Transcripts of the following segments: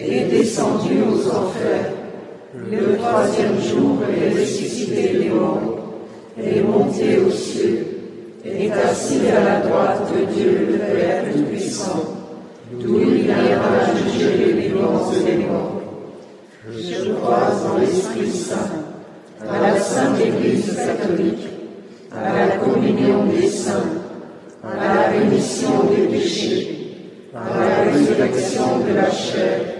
est descendu aux enfers. Le troisième jour est ressuscité des morts, est monté aux cieux, est assis à la droite de Dieu le Père Tout-Puissant, d'où il viendra juger les vivants et les morts. Je crois en l'Esprit Saint, à la Sainte Église catholique, à la communion des saints, à la rémission des péchés, à la résurrection de la chair,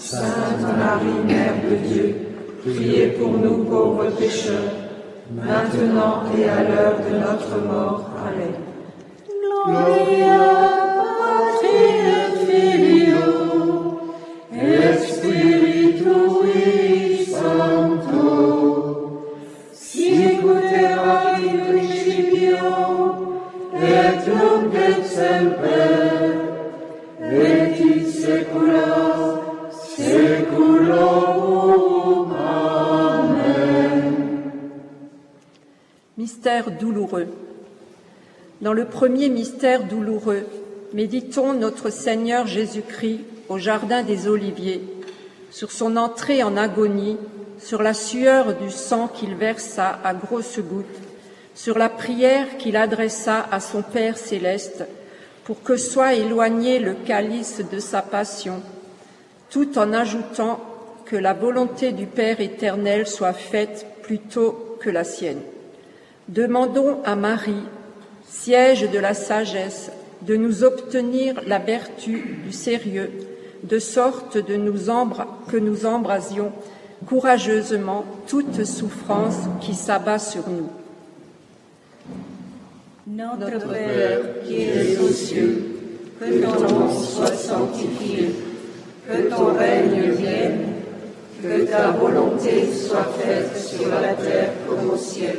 Sainte Marie, Mère de Dieu, priez pour nous pauvres pécheurs, maintenant et à l'heure de notre mort. Amen. Gloria Patri Filio et Spiritui Sancto, sicut principio et nunc et semper Mystère douloureux. Dans le premier mystère douloureux, méditons notre Seigneur Jésus-Christ au Jardin des Oliviers, sur son entrée en agonie, sur la sueur du sang qu'il versa à grosses gouttes, sur la prière qu'il adressa à son Père céleste pour que soit éloigné le calice de sa passion, tout en ajoutant que la volonté du Père éternel soit faite plutôt que la sienne. Demandons à Marie, siège de la sagesse, de nous obtenir la vertu du sérieux, de sorte de nous embra- que nous embrasions courageusement toute souffrance qui s'abat sur nous. Notre Père qui es aux cieux, que ton nom soit sanctifié, que ton règne vienne, que ta volonté soit faite sur la terre comme au ciel.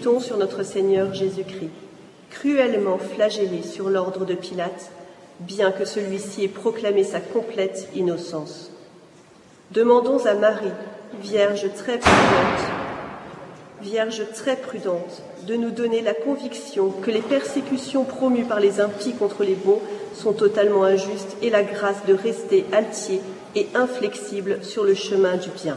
sur notre Seigneur Jésus-Christ, cruellement flagellé sur l'ordre de Pilate, bien que celui-ci ait proclamé sa complète innocence. Demandons à Marie, Vierge très prudente, Vierge très prudente, de nous donner la conviction que les persécutions promues par les impies contre les bons sont totalement injustes et la grâce de rester altier et inflexible sur le chemin du bien.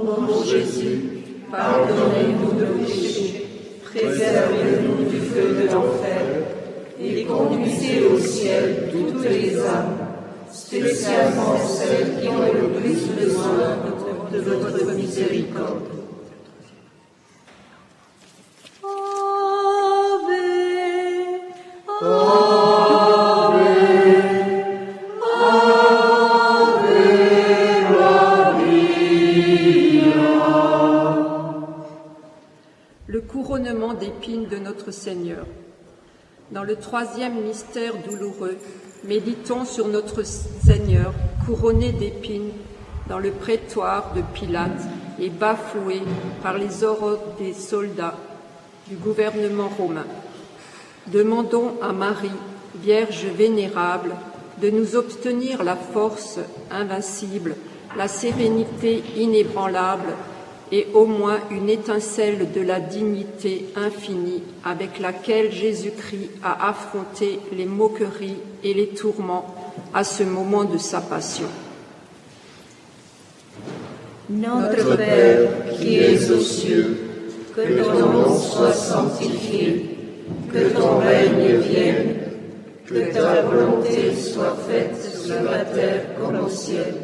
Ô Jésus, pardonnez-nous nos péchés, préservez-nous du feu de l'enfer, et conduisez au ciel toutes les âmes, spécialement celles qui ont le plus besoin de votre miséricorde. Notre Seigneur. Dans le troisième mystère douloureux, méditons sur notre Seigneur couronné d'épines dans le prétoire de Pilate et bafoué par les ordres des soldats du gouvernement romain. Demandons à Marie, Vierge vénérable, de nous obtenir la force invincible, la sérénité inébranlable et au moins une étincelle de la dignité infinie avec laquelle Jésus-Christ a affronté les moqueries et les tourments à ce moment de sa passion. Notre Père qui es aux cieux, que ton nom soit sanctifié, que ton règne vienne, que ta volonté soit faite sur la terre comme au ciel.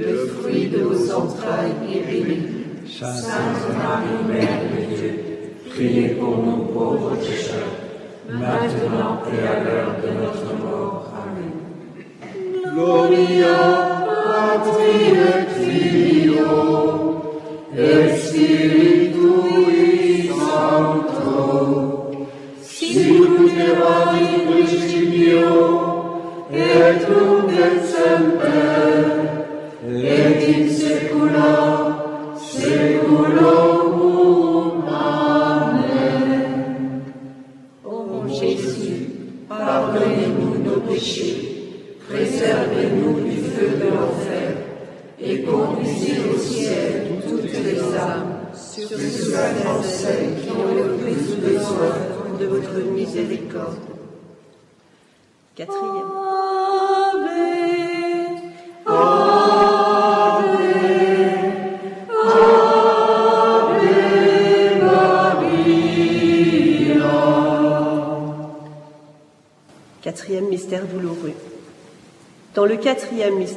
le fruit de vos entrailles, est béni. Sainte Marie, Mère de Dieu, priez pour nous pauvres pécheurs, maintenant et à l'heure de notre mort. Amen. Gloria Patri et Filio et Spiritui Sancto, sicut erat in principio et nunc et semper et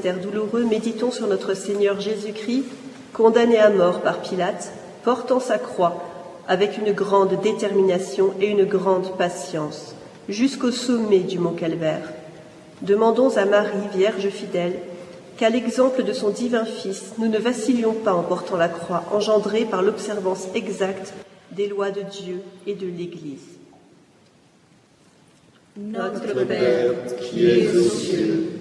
mystère douloureux, méditons sur notre Seigneur Jésus-Christ, condamné à mort par Pilate, portant sa croix avec une grande détermination et une grande patience, jusqu'au sommet du mont Calvaire. Demandons à Marie, Vierge fidèle, qu'à l'exemple de son divin Fils, nous ne vacillions pas en portant la croix, engendrée par l'observance exacte des lois de Dieu et de l'Église. Notre Père qui es aux cieux,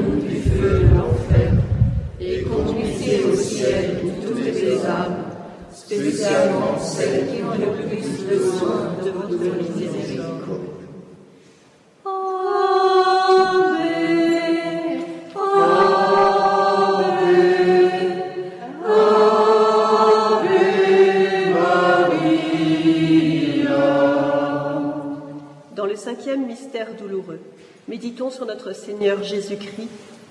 spécialement celles qui ont le plus besoin de votre miséricorde. Dans le cinquième mystère douloureux, méditons sur notre Seigneur Jésus-Christ,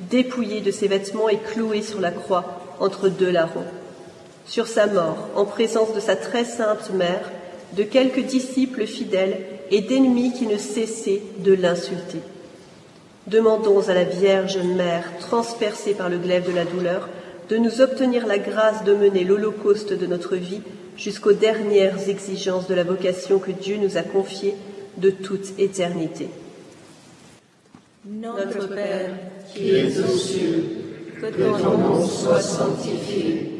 dépouillé de ses vêtements et cloué sur la croix entre deux larrons. Sur sa mort, en présence de sa très sainte mère, de quelques disciples fidèles et d'ennemis qui ne cessaient de l'insulter. Demandons à la Vierge Mère, transpercée par le glaive de la douleur, de nous obtenir la grâce de mener l'holocauste de notre vie jusqu'aux dernières exigences de la vocation que Dieu nous a confiée de toute éternité. Notre Père, qui es aux cieux, que ton nom soit sanctifié,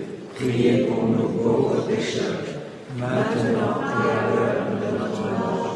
priez pour nos pauvres pécheurs, maintenant et à l'heure de notre mort.